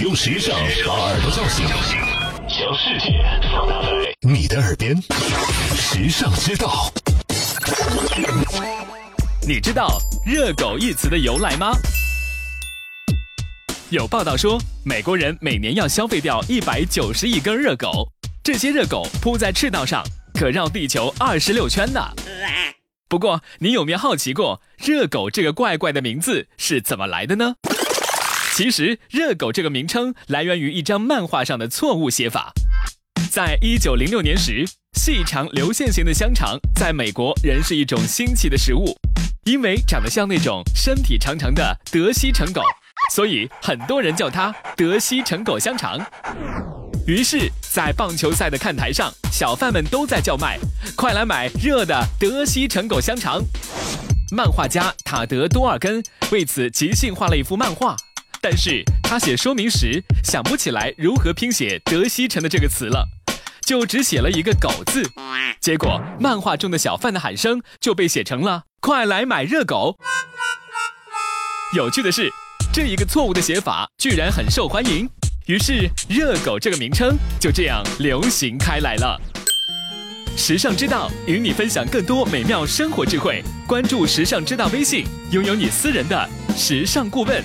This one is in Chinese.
用时尚把耳朵叫醒，将世界放大在你的耳边。时尚之道，你知道“热狗”一词的由来吗？有报道说，美国人每年要消费掉一百九十亿根热狗，这些热狗铺在赤道上，可绕地球二十六圈呢。不过，你有没有好奇过，热狗这个怪怪的名字是怎么来的呢？其实，热狗这个名称来源于一张漫画上的错误写法。在一九零六年时，细长流线型的香肠在美国仍是一种新奇的食物，因为长得像那种身体长长的德西城狗，所以很多人叫它德西城狗香肠。于是，在棒球赛的看台上，小贩们都在叫卖：“快来买热的德西城狗香肠！”漫画家塔德多尔根为此即兴画了一幅漫画。但是他写说明时想不起来如何拼写“德西城”的这个词了，就只写了一个“狗”字，结果漫画中的小贩的喊声就被写成了“快来买热狗”。有趣的是，这一个错误的写法居然很受欢迎，于是“热狗”这个名称就这样流行开来了。时尚之道与你分享更多美妙生活智慧，关注时尚之道微信，拥有你私人的时尚顾问。